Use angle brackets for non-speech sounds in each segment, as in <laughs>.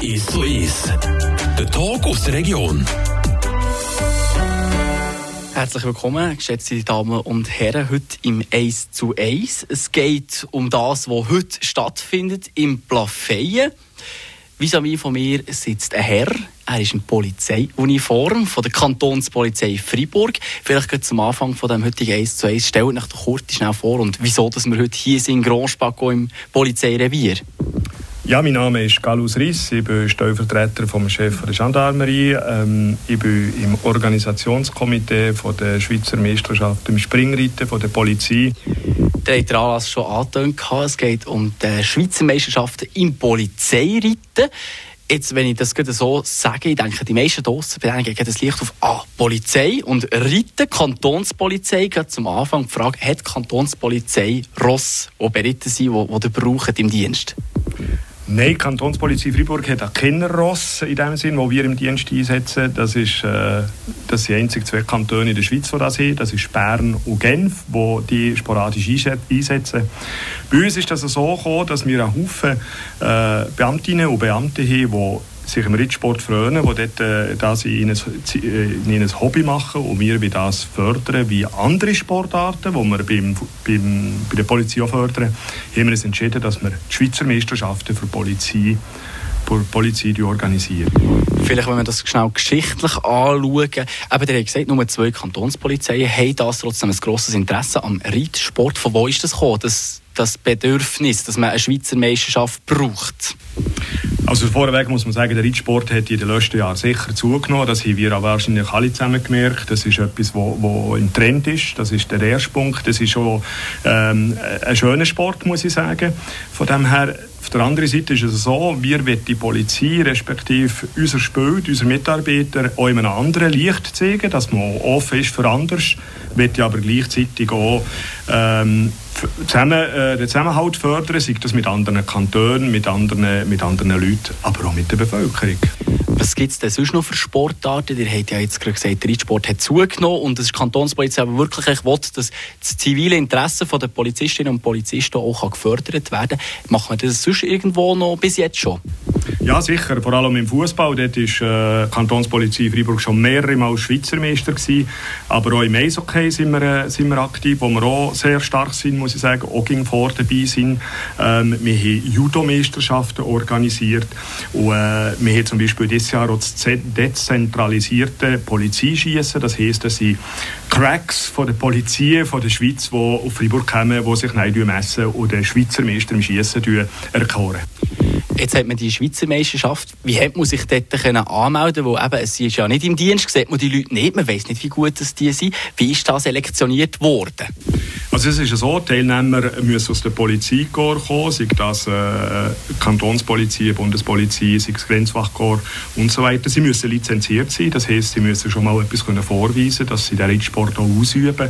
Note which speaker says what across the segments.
Speaker 1: Ist so ist. Der Talk aus der Region.
Speaker 2: Herzlich willkommen, geschätzte Damen und Herren, heute im 1 zu 1. Es geht um das, was heute stattfindet im Plafeyen. Vis-à-vis von mir sitzt ein Herr. Er ist in Polizeiuniform von der Kantonspolizei Freiburg. Vielleicht geht zum Anfang von dem heutigen 1 zu 1. Stellt euch doch kurz schnell vor und wieso, dass wir heute hier sind, in Grandspacco im Polizeirevier.
Speaker 3: Ja, mein Name ist Galus Riss, ich bin Stellvertreter vom Chef der Gendarmerie. Ähm, ich bin im Organisationskomitee von der Schweizer Meisterschaft im Springreiten von der Polizei.
Speaker 2: Der hat Anlass schon angetönt. Es geht um die Schweizer Meisterschaften im Polizeireiten. Jetzt, wenn ich das so sage, ich denke, die meisten draussen bedenken das Licht auf ah, Polizei und Reiten, Kantonspolizei. Gerade zum Anfang die Frage, hat die Kantonspolizei Ross, die beritten sind, die, die ihr braucht im Dienst?
Speaker 3: Nein, die Kantonspolizei Freiburg hat auch keine Ross in dem Sinn, wo wir im Dienst einsetzen. Das, ist, äh, das sind einzig zwei Kantone in der Schweiz, die das haben. Das ist Bern und Genf, wo die sporadisch einsetzen. Bei uns ist das so gekommen, dass wir einen Haufen äh, Beamtinnen und Beamte haben, die sich im Rittsport freuen, die dort, äh, das in ein, in ein Hobby machen und wir wie das fördern wie andere Sportarten, die wir beim, beim, bei der Polizei auch fördern, haben wir uns entschieden, dass wir die Schweizer Meisterschaften für Polizei für Polizei organisieren.
Speaker 2: Vielleicht, wenn wir das schnell geschichtlich anschauen. Eben, der hat gesagt, nur zwei Kantonspolizeien haben das trotzdem ein grosses Interesse am Reitsport. Von wo ist das gekommen, das, das Bedürfnis, dass man eine Schweizer Meisterschaft braucht?
Speaker 3: Also vorweg muss man sagen, der Reitsport hat in den letzten Jahren sicher zugenommen. Das haben wir auch wahrscheinlich alle zusammen gemerkt. Das ist etwas, wo, wo im Trend ist. Das ist der erste Punkt. Das ist auch ähm, ein schöner Sport, muss ich sagen. Von dem her auf der anderen Seite ist es so, wir wollen die Polizei, respektive unser Spiel, unsere Mitarbeiter, auch in einem anderen Licht zeigen, dass man offen ist für anders, will aber gleichzeitig auch ähm, zusammen, äh, den Zusammenhalt fördern, sei das mit anderen Kantonen, mit anderen, mit anderen Leuten, aber auch mit der Bevölkerung.
Speaker 2: Was gibt es denn sonst noch für Sportarten? Ihr habt ja jetzt gerade gesagt, der Reitsport hat zugenommen und das Kantonspolizei aber wirklich will, dass das zivile Interesse der Polizistinnen und Polizisten auch gefördert werden kann. Machen wir das sonst irgendwo noch bis jetzt schon?
Speaker 3: Ja, sicher. Vor allem im Fußball. Dort war äh, Kantonspolizei Freiburg schon mehrere Mal Schweizer Meister. Gewesen. Aber auch im Eishockey sind wir, äh, sind wir aktiv, wo wir auch sehr stark sind, muss ich sagen. Auch ging vor dabei sind. Ähm, wir haben Judo-Meisterschaften organisiert. Und äh, wir haben zum Beispiel Jahr auch das dezentralisierte Polizeischießen. Das heisst, dass sind Cracks von der Polizei von der Schweiz, die auf Freiburg kommen, die sich messen und den Schweizer Meister im Schießen erkoren.
Speaker 2: Jetzt hat man die Schweizer Meisterschaft. Wie hat man sich dort können anmelden Weil eben, es ist ja nicht im Dienst, sieht man die Leute nicht. Man weiß nicht, wie gut das die sind. Wie ist das selektioniert worden?
Speaker 3: Also es ist so, Teilnehmer müssen aus der Polizeikorps kommen, sei das äh, Kantonspolizei, Bundespolizei, sei das Grenzwachkorps und so weiter. Sie müssen lizenziert sein, das heisst, sie müssen schon mal etwas können vorweisen dass sie den Reitsport auch ausüben.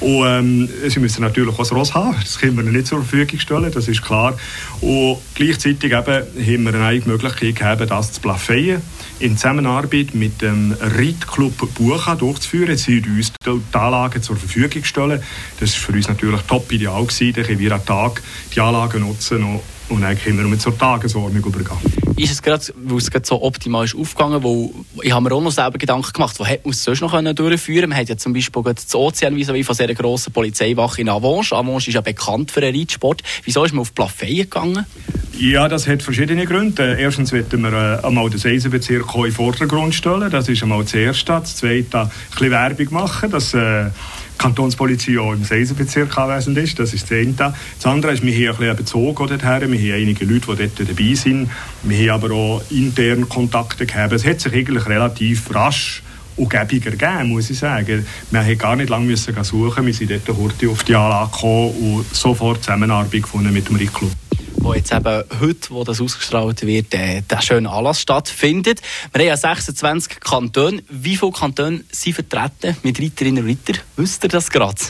Speaker 3: Und ähm, sie müssen natürlich auch ein Ross haben, das können wir nicht zur Verfügung stellen, das ist klar. Und gleichzeitig eben haben wir eine Möglichkeit gegeben, das zu plafeien, in Zusammenarbeit mit dem Reitclub Bucha durchzuführen. Sie uns die Anlagen zur Verfügung stellen. Das war für uns natürlich top ideal. Gewesen. Dann können wir am Tag die Anlagen nutzen und dann können wir zur Tagesordnung übergehen.
Speaker 2: Ist es gerade, weil es gerade so optimal ist aufgegangen, wo ich habe mir auch noch selber Gedanken gemacht, wo hätte man es sonst noch durchführen können? Man hat ja zum Beispiel das Ozean wie von sehr grossen Polizeiwache in Avange. Avange ist ja bekannt für den Reitsport. Wieso ist man auf Plafeyen gegangen?
Speaker 3: Ja, das hat verschiedene Gründe. Erstens wollten wir äh, einmal den Eisenbezirk in den Vordergrund stellen. Das ist einmal das Erste. Das Zweite, ein bisschen Werbung machen, dass äh, Kantonspolizei auch im Eisenbezirk anwesend ist. Das ist das eine. Das andere ist, wir haben ein Bezug dorthin. Wir haben einige Leute, die dort dabei sind. Wir haben aber auch interne Kontakte gehabt. Es hat sich eigentlich relativ rasch und gäbiger gegeben, muss ich sagen. Wir mussten gar nicht lange müssen suchen. Wir sind dort heute auf die Anlage gekommen und sofort Zusammenarbeit gefunden mit dem Rickclub
Speaker 2: wo jetzt eben heute, wo das ausgestrahlt wird, äh, der schöne Anlass stattfindet. Wir haben ja 26 Kantone. Wie viele Kantone sind vertreten mit Reiterinnen und Reitern? Wisst ihr das gerade?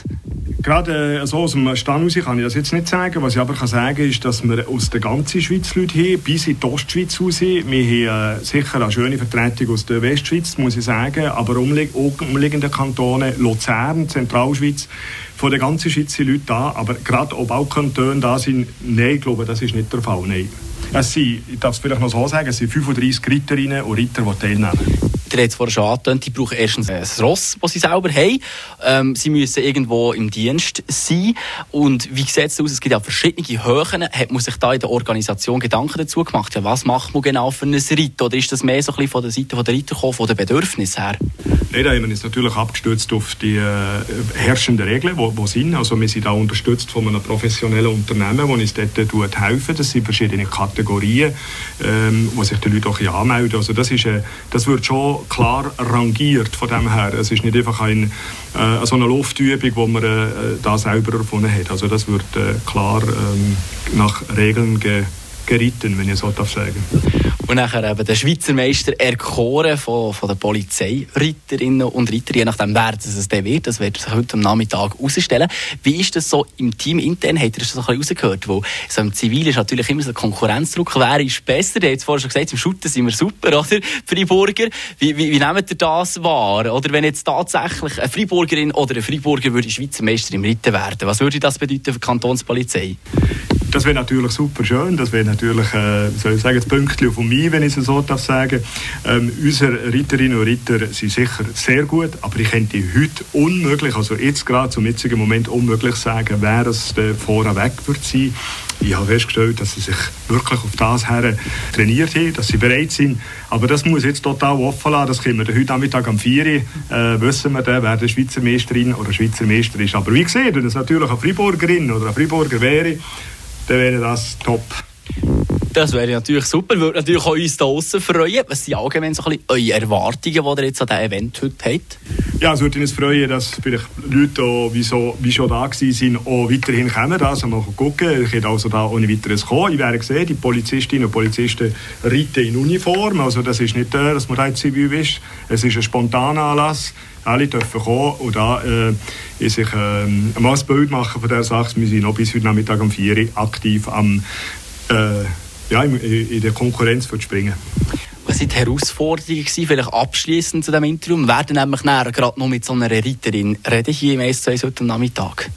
Speaker 3: Gerade äh, so aus dem Stand heraus kann ich das jetzt nicht sagen. Was ich aber kann sagen ist, dass wir aus der ganzen Schweiz Leute haben, bis in die Ostschweiz raus. Wir haben äh, sicher eine schöne Vertretung aus der Westschweiz, muss ich sagen, aber umlie umliegende Kantone, Luzern, Zentralschweiz, von der ganzen Schweiz sind Leute da, aber gerade ob auch Kantone da sind, nein, ich glaube, das ist nicht der Fall, nein. Es sind, ich darf es vielleicht noch so sagen, es sind 35 Ritterinnen und Ritter, die teilnehmen
Speaker 2: ihr habt es vorhin schon angetönt, die brauchen erstens ein Ross, das sie selber haben. Ähm, sie müssen irgendwo im Dienst sein. Und wie sieht es aus? Es gibt ja verschiedene Höhen. Hat man sich da in der Organisation Gedanken dazu gemacht? Ja, was macht man genau für ein Ritt? Oder ist das mehr so ein bisschen von der Seite der Ritter gekommen, von den Bedürfnissen her?
Speaker 3: Wir uns natürlich abgestützt auf die äh, herrschenden Regeln, die, sind. Also wir sind da unterstützt von einem professionellen Unternehmen, das uns dort äh, helfen. Das sind verschiedene Kategorien, ähm, wo sich die Leute auch anmelden. Also das, ist, äh, das wird schon klar rangiert von dem her. Es ist nicht einfach ein, äh, so eine Luftübung, wo man äh, da selber erfunden hat. Also das wird äh, klar ähm, nach Regeln ge geritten, wenn ich so darf sagen.
Speaker 2: Und nachher eben der Schweizer Meister erkoren von, von den Polizeiritterinnen und Ritter, je nachdem, wer es dann wird. Das wird sich heute am Nachmittag herausstellen. Wie ist das so im Team intern? Habt ihr das so ein bisschen rausgehört? Wo, so im Zivil ist natürlich immer so der Konkurrenzdruck. Wer ist besser? Ihr habt es vorhin schon gesagt, im Shooten sind wir super, <laughs> oder? Freiburger. Wie, wie, wie nehmt ihr das wahr? Oder wenn jetzt tatsächlich eine Freiburgerin oder ein Freiburger würde Schweizer Meister im Ritten werden, was würde das bedeuten für die Kantonspolizei?
Speaker 3: Das wäre natürlich super schön. Das wäre natürlich, äh, soll ich sagen, das Pünktchen von mir, wenn ich es so darf sagen. Ähm, unsere Ritterinnen und Ritter sind sicher sehr gut, aber ich könnte heute unmöglich, also jetzt gerade zum jetzigen Moment unmöglich sagen, wer es vorne weg wird sein. Ich habe festgestellt, dass sie sich wirklich auf das her trainiert haben, dass sie bereit sind. Aber das muss jetzt total offen lassen. Das können wir heute Nachmittag am 4 Uhr, äh, wissen wir dann, wer der Schweizer Meisterin oder Schweizer Meister ist. Aber wie gesagt, wenn es natürlich eine Freiburgerin oder ein Freiburger wäre, dann wäre das top.
Speaker 2: Das wäre natürlich super, würde natürlich auch uns da draußen freuen. Was sind allgemein so ein bisschen eure Erwartungen, die ihr jetzt an diesem Event heute habt?
Speaker 3: Ja, es würde uns freuen, dass vielleicht Leute, wie, so, wie schon da waren, auch weiterhin kommen. Also mal gucken. Ich hätte also da ohne weiteres kommen. Ich werde sehen, die Polizistinnen und Polizisten reiten in Uniform. Also das ist nicht, äh, dass man da zivil ist. Es ist ein spontaner Anlass alle dürfen kommen und da äh, sich äh, mal ein Bild machen von dieser Sache. Wir sind noch bis heute Nachmittag um 4 Uhr aktiv am, äh, ja, in der Konkurrenz Springen.
Speaker 2: Was waren die Herausforderungen, vielleicht abschließend zu diesem Interview? Wir werden nämlich näher gerade noch mit so einer Reiterin reden, hier im S2 heute Nachmittag.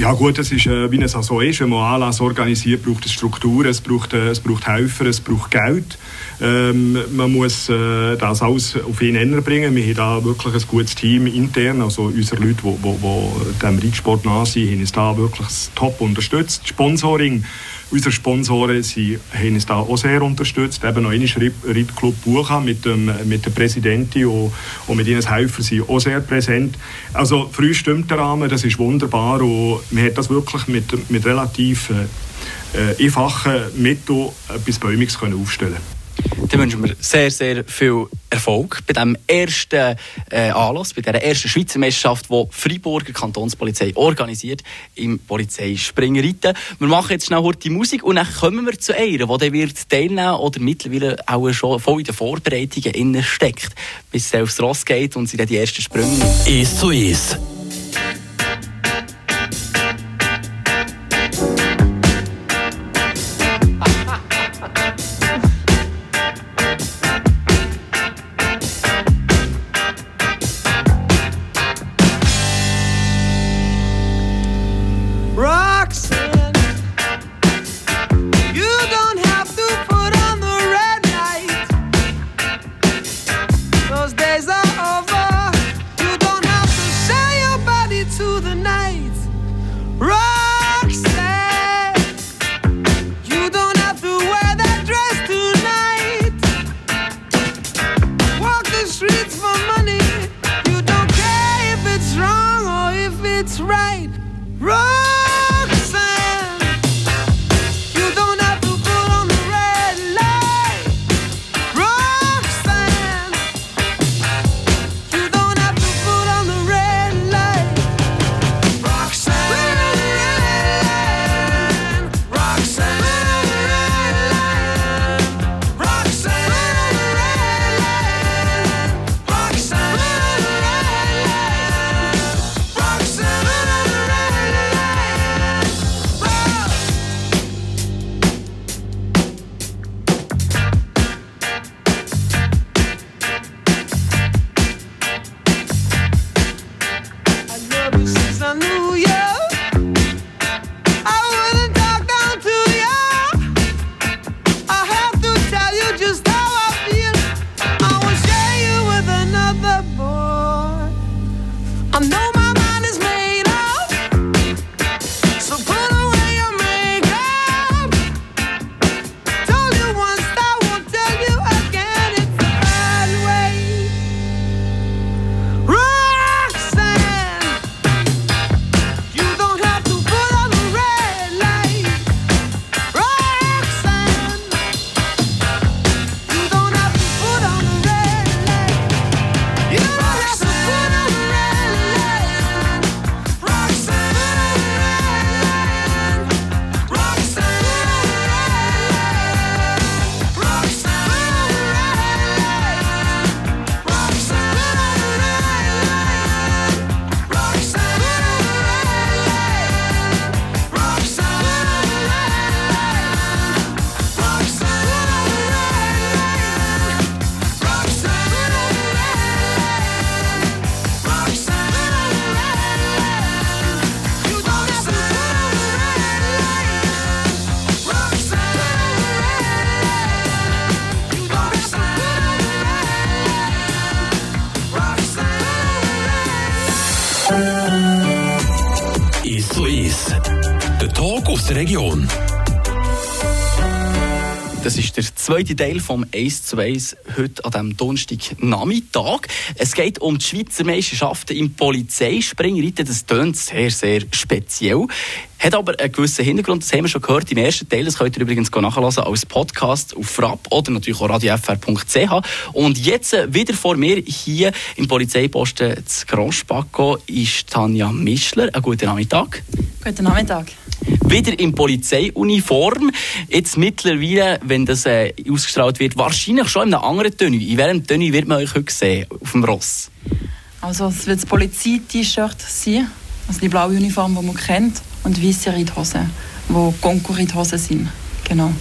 Speaker 3: Ja gut, das ist, äh, wie es auch so ist. Wenn man Anlass organisiert, braucht es Strukturen, es braucht, äh, es braucht Helfer, es braucht Geld. Ähm, man muss äh, das alles auf ihn Nenner bringen. Wir haben da wirklich ein gutes Team intern, also unsere Leute, die dem Reitsport nah sind, haben uns da wirklich top unterstützt. Sponsoring Unsere Sponsoren sie haben uns da auch sehr unterstützt. Eben noch einmal Rittclub Bucha mit, dem, mit der Präsidentin und, und mit ihren Helfern sind auch sehr präsent. Also früh stimmt der Rahmen, das ist wunderbar und man hat das wirklich mit, mit relativ äh, einfachen Mitteln etwas Bäumiges aufstellen können.
Speaker 2: Dann wünschen wir sehr, sehr viel Erfolg bei diesem ersten äh, Anlass, bei dieser ersten Schweizer Meisterschaft, die Freiburger Kantonspolizei organisiert im Polizeispringreiten. Wir machen jetzt schnell die Musik und dann kommen wir zu einer, die dann wird teilnehmen oder mittlerweile auch schon voll in den Vorbereitungen steckt, bis sie aufs Ross geht und sie dann die ersten Sprünge
Speaker 1: Ist so ist. Region.
Speaker 2: Das ist der zweite Teil vom 1 zu 1 heute an diesem Donnerstagnachmittag. Es geht um die Schweizer Meisterschaften im Polizeispringreiten. Das tönt sehr, sehr speziell. Hat aber einen gewissen Hintergrund, das haben wir schon gehört im ersten Teil. Das könnt ihr übrigens nachlesen als Podcast auf Frapp oder natürlich auch radiofr.ch. Und jetzt äh, wieder vor mir hier im Polizeiposten zu Grand Spaco ist Tanja Mischler. Einen guten Nachmittag.
Speaker 4: Guten Nachmittag.
Speaker 2: Wieder in Polizeiuniform. Jetzt mittlerweile, wenn das äh, ausgestrahlt wird, wahrscheinlich schon in einer anderen Tenue. In welchem Tenue wird man euch heute sehen auf dem Ross?
Speaker 4: Also es wird das Polizei-T-Shirt sein, also die blaue Uniform, die man kennt, und weiße Reithosen, die Konkurrenthosen sind. Genau.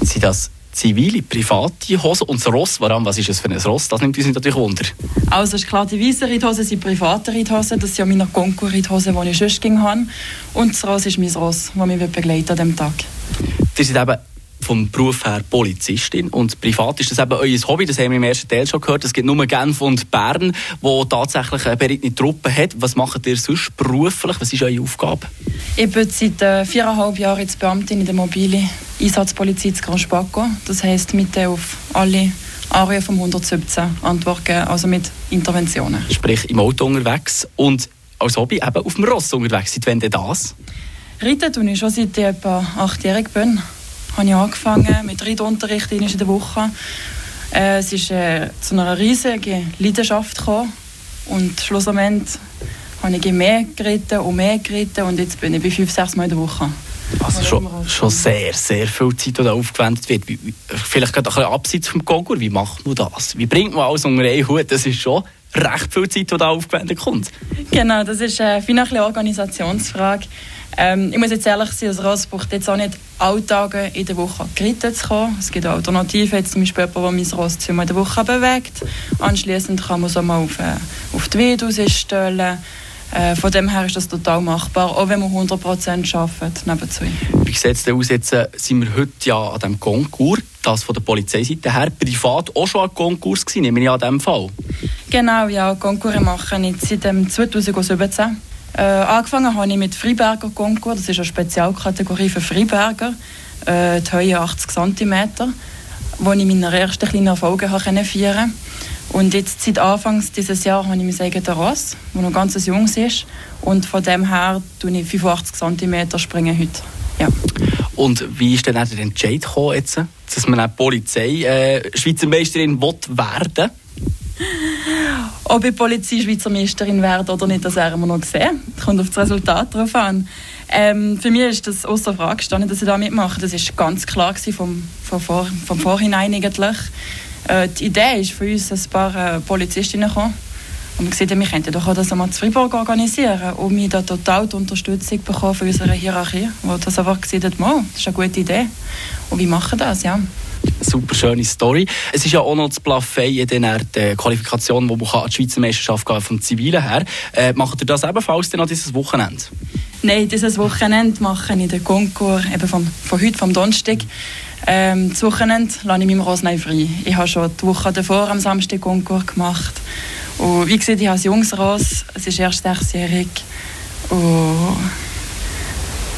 Speaker 2: Sind das zivile, private Hosen? Und das Ross, warum, was ist es für ein Ross? Das nimmt uns natürlich Wunder.
Speaker 4: Also ist klar, die weißen Reithosen sind private Reithosen, das sind ja meine Konkurrenthosen, die ich sonst ging habe. Und das Ross ist mein Ross, das mich begleitet an diesem Tag.
Speaker 2: Ihr seid eben vom Beruf her Polizistin und privat ist das eben euer Hobby, das haben wir im ersten Teil schon gehört. Es gibt nur Genf und Bern, wo tatsächlich eine berittene Truppe hat. Was macht ihr sonst beruflich? Was ist eure Aufgabe?
Speaker 4: Ich bin seit äh, viereinhalb Jahren jetzt Beamtin in der mobile Einsatzpolizei zu Gran Spaco. Das heisst, mit auf alle Arien vom 117 antworten, also mit Interventionen.
Speaker 2: Sprich, im Auto unterwegs und als Hobby eben auf dem Ross unterwegs. Seit wann denn das?
Speaker 4: Reiten tue ich schon seit ich etwa achtjährig bin habe ich angefangen mit Reitunterricht in der Woche. Äh, es ist äh, zu einer riesigen Leidenschaft gekommen und schlussendlich habe ich mehr geritten und mehr geritten und jetzt bin ich bei fünf, sechs Mal in der Woche.
Speaker 2: Also schon, schon sehr, sehr viel Zeit, die da aufgewendet wird. Vielleicht gerade ein bisschen abseits vom Konkur. Wie macht man das? Wie bringt man alles unter einen Hut? Das ist schon recht viel Zeit, die da aufgewendet kommt.
Speaker 4: Genau, das ist äh, eine Organisationsfrage. Ähm, ich muss jetzt ehrlich sein, das Ross braucht jetzt auch nicht alle Tage in der Woche geritten zu kommen. Es gibt Alternativen, jetzt zum Beispiel jemand, der mein Ross zweimal in der Woche bewegt. Anschließend kann man es auch mal auf, äh, auf die Weide rausstellen. Äh, von dem her ist das total machbar, auch wenn man 100% arbeitet nebenzu.
Speaker 2: Wie sieht es denn aus? Jetzt äh, sind wir heute ja an diesem Konkurs, das von der Polizeiseite her, privat auch schon ein Konkurs gewesen, nehme ich an diesem Fall?
Speaker 4: Genau, ja, Konkurs machen ich seit 2017. Äh, angefangen habe ich mit Freiberger Konkurs, das ist eine Spezialkategorie für Freiberger, äh, die Höhe 80 cm, wo ich meine ersten kleinen Erfolge feiern. Und jetzt seit Anfangs dieses Jahr habe ich mein eigenes Ross, das noch ganz jung ist. Und von dem her springe ich 85 cm springen heute. Ja.
Speaker 2: Und wie ist denn der Entscheid gekommen, jetzt, dass man eine Polizei äh, Schweizer Meisterin werden will? <laughs>
Speaker 4: Ob ich Polizei-Schweizer Meisterin werde oder nicht, das werden wir noch sehen. Das kommt auf das Resultat drauf an. Ähm, für mich ist das außer Frage gestanden, dass ich da mitmache. Das ist ganz klar vom, vom, Vor vom Vorhinein eigentlich. Äh, die Idee ist für uns ein paar äh, Polizistinnen gekommen. Und wir gesehen, wir könnten doch auch das einmal zu Freiburg organisieren und wir da total die Unterstützung bekommen von unserer Hierarchie, wo das einfach gesehen hat, das ist eine gute Idee. Und wir machen das, ja
Speaker 2: super schöne Story. Es ist ja auch noch das Plafay in der Qualifikation, wo man an die Schweizer Meisterschaft gehen vom Zivilen her. Äh, macht ihr das ebenfalls an dieses Wochenende?
Speaker 4: Nein, dieses Wochenende mache ich den Konkurs eben vom, von heute, vom Donnerstag. Ähm, das Wochenende lasse ich meinem Rosnei frei. Ich habe schon die Woche davor am Samstag Konkurs gemacht. Und wie gesagt, ich habe ein junges Ross, es ist erst sechsjährig. Und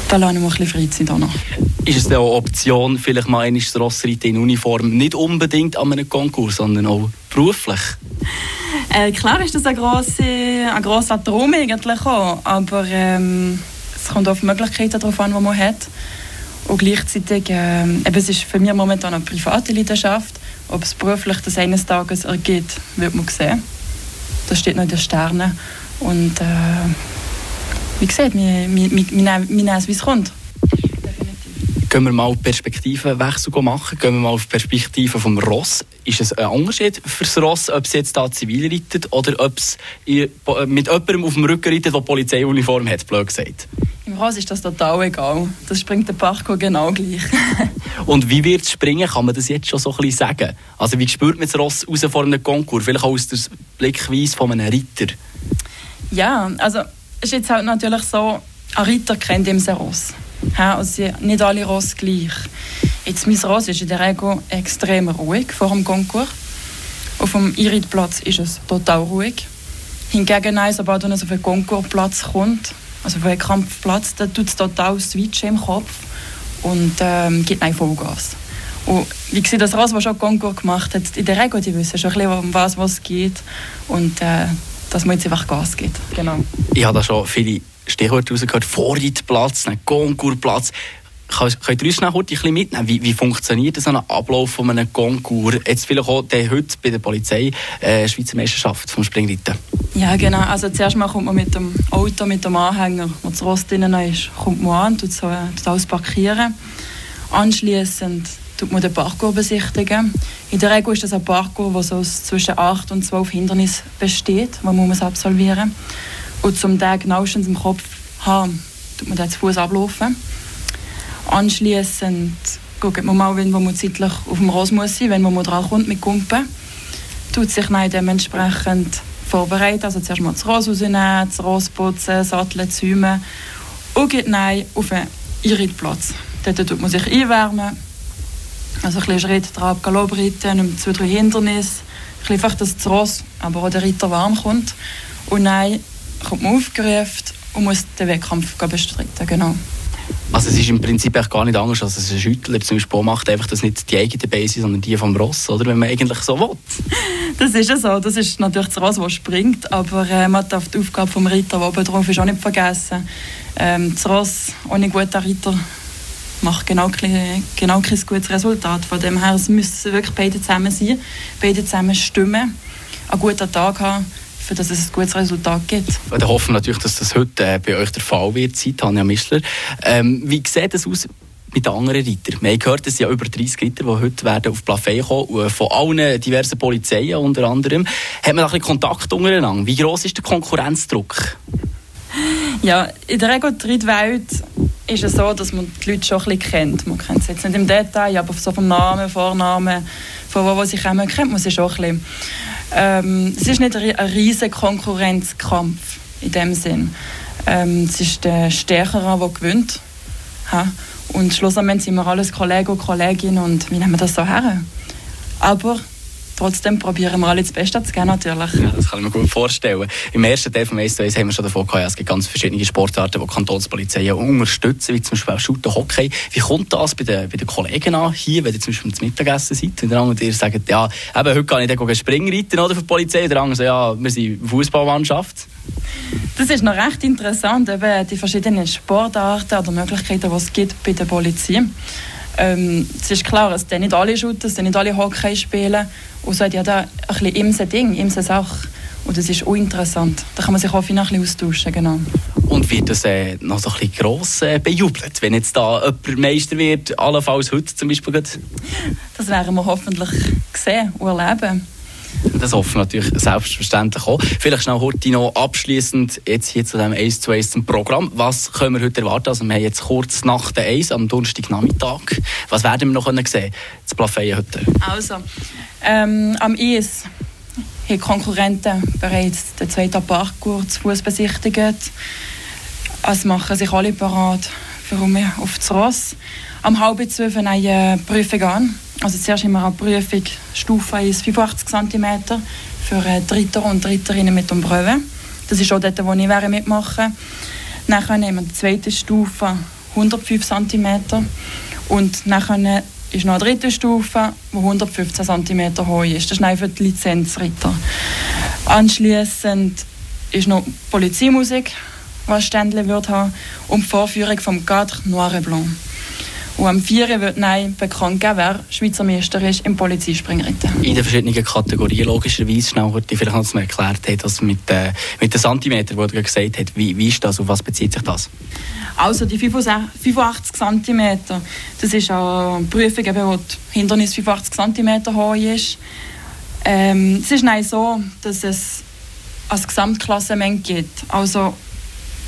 Speaker 4: da lasse ich mir ein bisschen Freizeit auch noch.
Speaker 2: Ist es eine Option, vielleicht mal ein Rossreiten in Uniform, nicht unbedingt an einem Konkurs, sondern auch beruflich?
Speaker 4: Äh, klar ist das ein grosser, ein grosser Traum eigentlich auch, aber ähm, es kommt auf die Möglichkeiten darauf an, die man hat. Und gleichzeitig, äh, eben, es ist für mich momentan eine private Leidenschaft. Ob es beruflich das eines Tages ergeht, wird man sehen. Das steht noch in den Sternen. Und äh, wie gesagt, wir, wir, wir, wir nehmen es, wie es kommt
Speaker 2: gehen wir mal Perspektivenwechsel machen. Gehen wir mal auf die Perspektive vom Ross. Ist es ein Unterschied für das Ross, ob es jetzt da zivil reitet oder ob es mit jemandem auf dem Rücken reitet, der Polizeiuniform hat, blöd gesagt?
Speaker 4: Im Ross ist das total egal. Das springt der Parkour genau gleich. <laughs>
Speaker 2: Und wie wird es springen, kann man das jetzt schon so ein bisschen sagen? Also wie spürt man das Ross raus vor einem Konkurs? Vielleicht auch aus der Blickweise von einem Ritter?
Speaker 4: Ja, also ist jetzt halt natürlich so, ein Ritter kennt ihm sein Ross. Ja, also nicht alle Ross gleich. Jetzt, mein Ross ist in der Regel extrem ruhig vor dem Konkurs. Auf dem Iritplatz ist es total ruhig. Hingegen, sobald es auf den Konkursplatz kommt, Also wenn Krampf platzt, dann tut es total switchen im Kopf und ähm, gibt ein Vollgas. Und wie sieht das raus, was schon Konkur gemacht hat? In der Regel, die wissen schon ein bisschen, um was, was es geht und äh, dass man jetzt einfach Gas gibt. Genau.
Speaker 2: Ich habe da schon viele Stichworte rausgehört. Vorreitplatz, Konkurplatz. Könnt ihr uns noch ein bisschen mitnehmen? Wie, wie funktioniert so ein Ablauf von einem Konkurs? Jetzt vielleicht auch der heute bei der Polizei äh, Schweizer Meisterschaft vom Springreiten.
Speaker 4: Ja, genau. Also zuerst mal kommt man mit dem Auto, mit dem Anhänger, wo das Rost drin ist, kommt man an, tut, so, tut alles parkieren. Anschließend tut man den Parcours besichtigen. In der Regel ist das ein Parcours, der so zwischen 8 und 12 Hindernissen besteht, wo man muss absolvieren muss. Und zum Tag genauestens im Kopf haben, tut man dann zu Fuß ablaufen. Anschließend schaut man mal, wenn man zeitlich auf dem Ross muss sein, wenn man dran kommt mit Kumpen. Tut sich dann dementsprechend vorbereiten, also zuerst mal das Ross rausnehmen, das Ross putzen, Satteln zäumen und geht dann auf einen Einreitplatz. Dort tut man sich einwärmen, also ein bisschen Schritt, Galopp reiten, zwei, drei Hindernisse, ein bisschen einfach, dass das Ross, aber auch der Ritter warm kommt. Und dann kommt man aufgerufen und muss den Wettkampf bestreiten, genau.
Speaker 2: Also es ist im Prinzip gar nicht anders, als ein Schüttler zum Beispiel macht, einfach, dass nicht die eigene Beine sind, sondern die vom Ross, oder? Wenn man eigentlich so will. <laughs>
Speaker 4: Das ist ja so. Das ist natürlich das Ross, das springt, aber äh, man darf die Aufgabe vom Ritter, der oben drauf ist, auch nicht vergessen. Ähm, das Ross ohne guten Ritter macht genau, genau kein gutes Resultat. Von dem her müssen wirklich beide zusammen sein, beide zusammen stimmen, einen guten Tag haben für dass es ein gutes Resultat gibt.
Speaker 2: Wir hoffen natürlich, dass das heute äh, bei euch der Fall wird sein, Tanja Mischler. Ähm, wie sieht es aus mit den anderen Reitern? Wir haben gehört, es sind ja über 30 Reiter, die heute werden auf Plafay kommen, von allen diversen Polizeien unter anderem. Hat man da ein bisschen Kontakt untereinander? Wie groß ist der Konkurrenzdruck?
Speaker 4: Ja, in der Regel Welt ist es so, dass man die Leute schon ein bisschen kennt. Man kennt sie jetzt nicht im Detail, aber so vom Namen, Vornamen, von wo, wo sie kommen, kennt man sie schon ein bisschen. Ähm, es ist nicht ein riesiger Konkurrenzkampf in dem Sinn. Ähm, es ist der Stärkere, der gewinnt. Ha? Und schlussendlich sind wir alles Kollegen und Kolleginnen und wie nehmen wir das so her? Aber trotzdem probieren wir alle das Beste zu geben, natürlich.
Speaker 2: Ja, das kann ich mir gut vorstellen. Im ersten Teil von Ace haben wir schon davon gehabt, es gibt ganz verschiedene Sportarten, die Kantonspolizei unterstützen, wie zum Beispiel auch Shooter, Hockey. Wie kommt das bei den, bei den Kollegen an, hier, wenn ihr zum Beispiel zum Mittagessen seid, wenn der andere dir sagt, ja, eben, heute kann ich dann Springreiten oder für die Polizei, der andere sagt, ja, wir sind Fußballmannschaft.
Speaker 4: Das ist noch recht interessant, eben die verschiedenen Sportarten oder Möglichkeiten, die es gibt bei der Polizei. Ähm, es ist klar, es sind nicht alle Shooter, es sind nicht alle Hockey spielen. Und so hat ja da ein bisschen imse Ding, imse Sache. Und das ist uninteressant. Da kann man sich auch ein bisschen austauschen, genau.
Speaker 2: Und wird das äh, noch so ein bisschen gross äh, bejubelt, wenn jetzt da jemand Meister wird, allenfalls heute zum Beispiel?
Speaker 4: Das werden wir hoffentlich sehen und erleben.
Speaker 2: Das hoffen wir natürlich selbstverständlich auch. Vielleicht schnell heute noch abschließend jetzt hier zu dem 1 zu 1 Programm. Was können wir heute erwarten? Also wir haben jetzt kurz nach der 1 am Donnerstagnachmittag. Was werden wir noch sehen können? Das Plafeyen heute.
Speaker 4: Also, ähm, am Eis haben Konkurrenten bereits den zweiten Parkour zu Fuß besichtigt. Also machen sich alle parat für auf das Ross. Am halb zwölf eine Prüfung an. Also zuerst haben wir eine Prüfung Stufe 1 85 cm für Dritter und Dritterinnen mit Umbröwe. Das ist auch dort, wo ich mitmachen Dann haben wir die zweite Stufe 105 cm und dann ist noch eine dritte Stufe, die 115 cm hoch ist. Das ist für die Lizenzritter. Anschließend ist noch Polizeimusik, was Ständle wird haben, und die Vorführung vom Cadre Noir et Blanc. Und am 4. wird nein bekannt geben, wer Schweizer Meister ist im Polizeispringreiten.
Speaker 2: In den verschiedenen Kategorien, logischerweise, schnell heute vielleicht noch erklärt hat, dass mit, äh, mit den Zentimeter, die du gesagt hast, wie, wie ist das, auf was bezieht sich das?
Speaker 4: Also die 85 cm, das ist eine Prüfung, eben, wo das Hindernis 85 cm hoch ist. Ähm, es ist nein so, dass es ein Gesamtklassement gibt. Also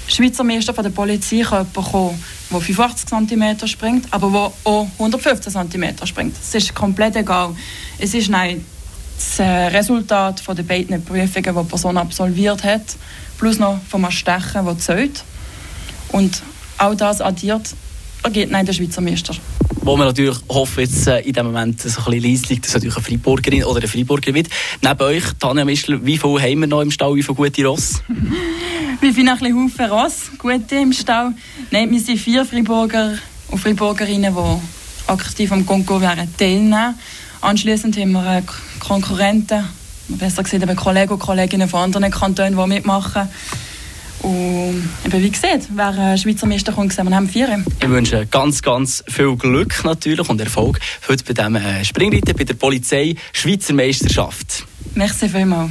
Speaker 4: Schweizer Meister von der Polizei kann kommen, der 85 cm springt, aber der auch 115 cm springt. Es ist komplett egal. Es ist nein, das äh, Resultat von den beiden Prüfungen, die die Person absolviert hat, plus noch vom Stechen, das zählt. Und auch das addiert, ergeht nein der Schweizer Meister.
Speaker 2: Wo wir natürlich hoffen, jetzt äh, in dem Moment so ein bisschen leise dass natürlich eine Freiburgerin oder ein Freiburger wird. Neben euch, Tanja Mischler, wie viele haben wir noch im Stall, wie viele gute Ross? <laughs>
Speaker 4: Wir finden ein bisschen Haufen Ross, gute im Stau. Nein, wir sind vier Freiburger und Freiburgerinnen, die aktiv am Konkur wären teilnehmen. Anschließend haben wir äh, Konkurrenten, besser gesagt eben Kollegen und Kolleginnen von anderen Kantonen, die mitmachen. Und eben, wie gesagt, wer äh, Schweizer Meister kommt, wir haben vier.
Speaker 2: Ich wünsche ganz, ganz viel Glück natürlich und Erfolg heute bei diesem äh, Springreiten bei der Polizei Schweizer Meisterschaft.
Speaker 4: Merci vielmals.